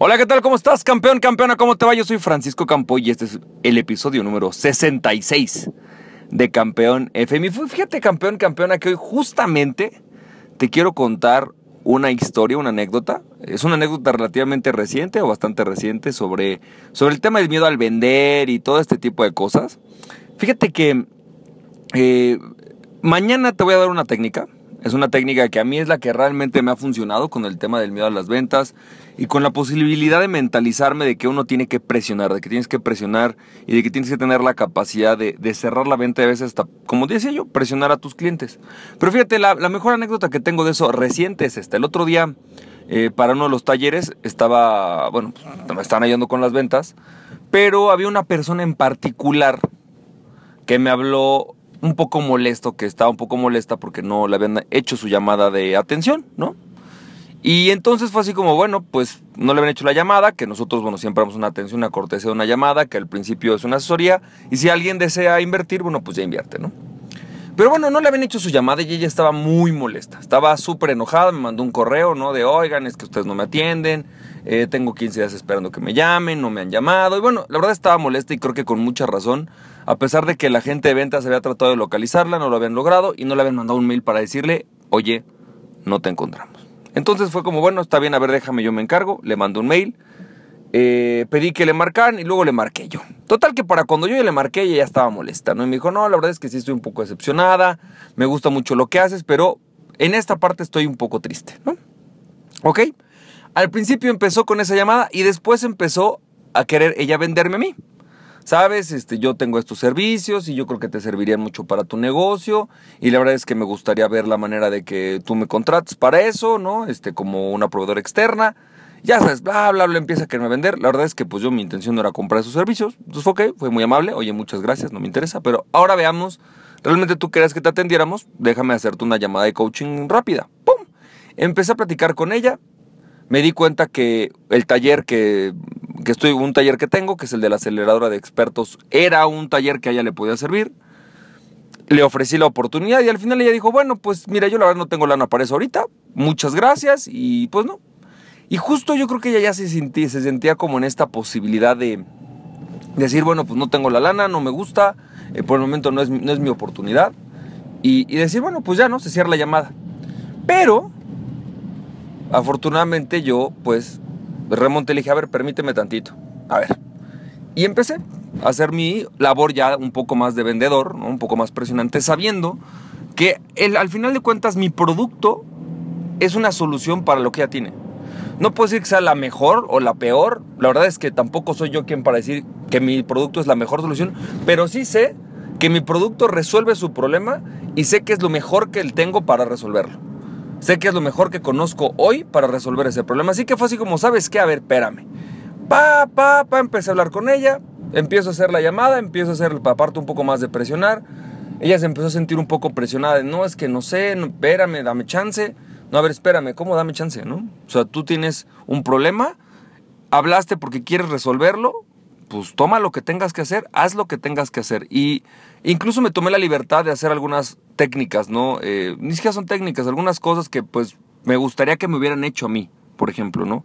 Hola, ¿qué tal? ¿Cómo estás, campeón, campeona? ¿Cómo te va? Yo soy Francisco Campo y este es el episodio número 66 de Campeón FM. Fíjate, campeón, campeona, que hoy justamente te quiero contar una historia, una anécdota. Es una anécdota relativamente reciente o bastante reciente sobre, sobre el tema del miedo al vender y todo este tipo de cosas. Fíjate que eh, mañana te voy a dar una técnica es una técnica que a mí es la que realmente me ha funcionado con el tema del miedo a las ventas y con la posibilidad de mentalizarme de que uno tiene que presionar, de que tienes que presionar y de que tienes que tener la capacidad de, cerrar la venta a veces hasta, como decía yo, presionar a tus clientes. Pero fíjate, la, mejor anécdota que tengo de eso reciente es esta. El otro día, eh, para uno de los talleres, estaba, bueno, me estaban ayudando con las ventas, pero había una persona en particular que me habló un poco molesto, que estaba un poco molesta porque no le habían hecho su llamada de atención, ¿no? Y entonces fue así como, bueno, pues no le habían hecho la llamada, que nosotros, bueno, siempre damos una atención, una cortesía de una llamada, que al principio es una asesoría, y si alguien desea invertir, bueno, pues ya invierte, ¿no? Pero bueno, no le habían hecho su llamada y ella estaba muy molesta, estaba súper enojada, me mandó un correo, ¿no? De, oigan, es que ustedes no me atienden, eh, tengo 15 días esperando que me llamen, no me han llamado, y bueno, la verdad estaba molesta y creo que con mucha razón, a pesar de que la gente de ventas había tratado de localizarla, no lo habían logrado y no le habían mandado un mail para decirle, oye, no te encontramos. Entonces fue como, bueno, está bien, a ver, déjame, yo me encargo, le mando un mail, eh, pedí que le marcaran y luego le marqué yo. Total que para cuando yo le marqué ella ya estaba molesta, ¿no? Y me dijo, no, la verdad es que sí estoy un poco decepcionada, me gusta mucho lo que haces, pero en esta parte estoy un poco triste, ¿no? ¿Ok? Al principio empezó con esa llamada y después empezó a querer ella venderme a mí sabes, este, yo tengo estos servicios y yo creo que te servirían mucho para tu negocio y la verdad es que me gustaría ver la manera de que tú me contrates para eso, ¿no? Este, como una proveedora externa. Ya sabes, bla, bla, bla, empieza a quererme vender. La verdad es que pues yo mi intención no era comprar esos servicios. Entonces fue ok, fue muy amable. Oye, muchas gracias, no me interesa. Pero ahora veamos, realmente tú querías que te atendiéramos, déjame hacerte una llamada de coaching rápida. ¡Pum! Empecé a platicar con ella. Me di cuenta que el taller que que estoy un taller que tengo, que es el de la aceleradora de expertos, era un taller que a ella le podía servir. Le ofrecí la oportunidad y al final ella dijo, bueno, pues mira, yo la verdad no tengo lana para eso ahorita, muchas gracias y pues no. Y justo yo creo que ella ya se sentía, se sentía como en esta posibilidad de decir, bueno, pues no tengo la lana, no me gusta, eh, por el momento no es, no es mi oportunidad. Y, y decir, bueno, pues ya no, se cierra la llamada. Pero, afortunadamente yo, pues remonté y dije, a ver, permíteme tantito. A ver. Y empecé a hacer mi labor ya un poco más de vendedor, un poco más presionante, sabiendo que el, al final de cuentas mi producto es una solución para lo que ella tiene. No puedo decir que sea la mejor o la peor, la verdad es que tampoco soy yo quien para decir que mi producto es la mejor solución, pero sí sé que mi producto resuelve su problema y sé que es lo mejor que tengo para resolverlo. Sé que es lo mejor que conozco hoy para resolver ese problema. Así que fue así como, ¿sabes qué? A ver, espérame. Pa, pa, pa, empecé a hablar con ella. Empiezo a hacer la llamada, empiezo a hacer la parte un poco más de presionar. Ella se empezó a sentir un poco presionada. no, es que no sé, espérame, dame chance. No, a ver, espérame, ¿cómo dame chance, no? O sea, tú tienes un problema, hablaste porque quieres resolverlo, pues toma lo que tengas que hacer, haz lo que tengas que hacer. Y incluso me tomé la libertad de hacer algunas técnicas, ¿no? Eh, ni siquiera son técnicas, algunas cosas que pues me gustaría que me hubieran hecho a mí, por ejemplo, ¿no?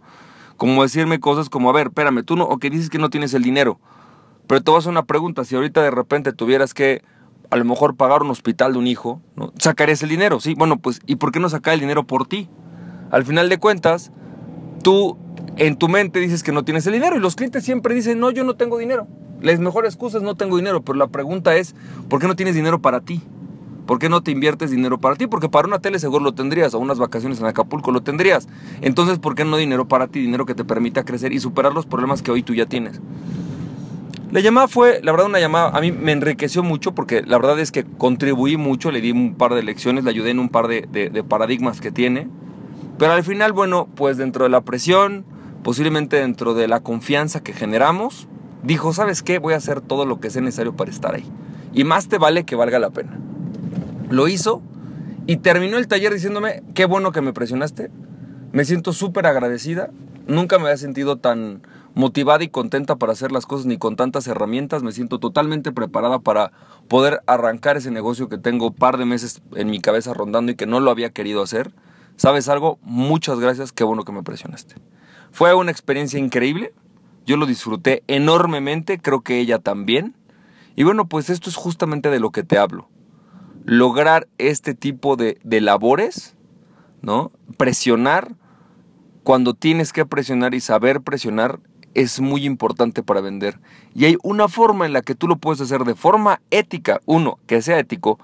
Como decirme cosas como, a ver, espérame, tú no, o que dices que no tienes el dinero, pero te voy a una pregunta, si ahorita de repente tuvieras que a lo mejor pagar un hospital de un hijo, ¿no? ¿Sacarías el dinero? Sí, bueno, pues, ¿y por qué no sacar el dinero por ti? Al final de cuentas, tú en tu mente dices que no tienes el dinero y los clientes siempre dicen, no, yo no tengo dinero. Las mejores excusas no tengo dinero, pero la pregunta es, ¿por qué no tienes dinero para ti? ¿Por qué no te inviertes dinero para ti? Porque para una tele seguro lo tendrías, o unas vacaciones en Acapulco lo tendrías. Entonces, ¿por qué no dinero para ti? Dinero que te permita crecer y superar los problemas que hoy tú ya tienes. La llamada fue, la verdad, una llamada, a mí me enriqueció mucho porque la verdad es que contribuí mucho, le di un par de lecciones, le ayudé en un par de, de paradigmas que tiene. Pero al final, bueno, pues dentro de la presión, posiblemente dentro de la confianza que generamos, dijo, ¿sabes qué? Voy a hacer todo lo que sea necesario para estar ahí. Y más te vale que valga la pena. Lo hizo y terminó el taller diciéndome, qué bueno que me presionaste, me siento súper agradecida, nunca me había sentido tan motivada y contenta para hacer las cosas ni con tantas herramientas, me siento totalmente preparada para poder arrancar ese negocio que tengo un par de meses en mi cabeza rondando y que no lo había querido hacer. ¿Sabes algo? Muchas gracias, qué bueno que me presionaste. Fue una experiencia increíble. Yo lo disfruté enormemente, creo que ella también. Y bueno, pues esto es justamente de lo que te hablo. Lograr este tipo de, de labores, ¿no? Presionar cuando tienes que presionar y saber presionar es muy importante para vender. Y hay una forma en la que tú lo puedes hacer de forma ética. Uno, que sea ético.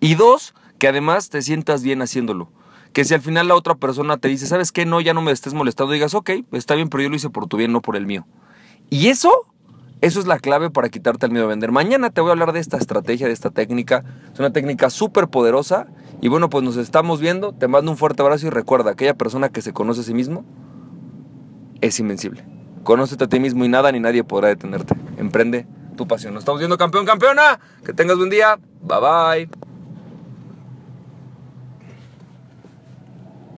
Y dos, que además te sientas bien haciéndolo. Que si al final la otra persona te dice, ¿sabes qué? No, ya no me estés molestando, digas, ok, está bien, pero yo lo hice por tu bien, no por el mío. Y eso, eso es la clave para quitarte el miedo a vender. Mañana te voy a hablar de esta estrategia, de esta técnica. Es una técnica súper poderosa. Y bueno, pues nos estamos viendo. Te mando un fuerte abrazo y recuerda, aquella persona que se conoce a sí mismo es invencible. Conócete a ti mismo y nada ni nadie podrá detenerte. Emprende tu pasión. Nos estamos viendo campeón, campeona. Que tengas buen día. Bye bye.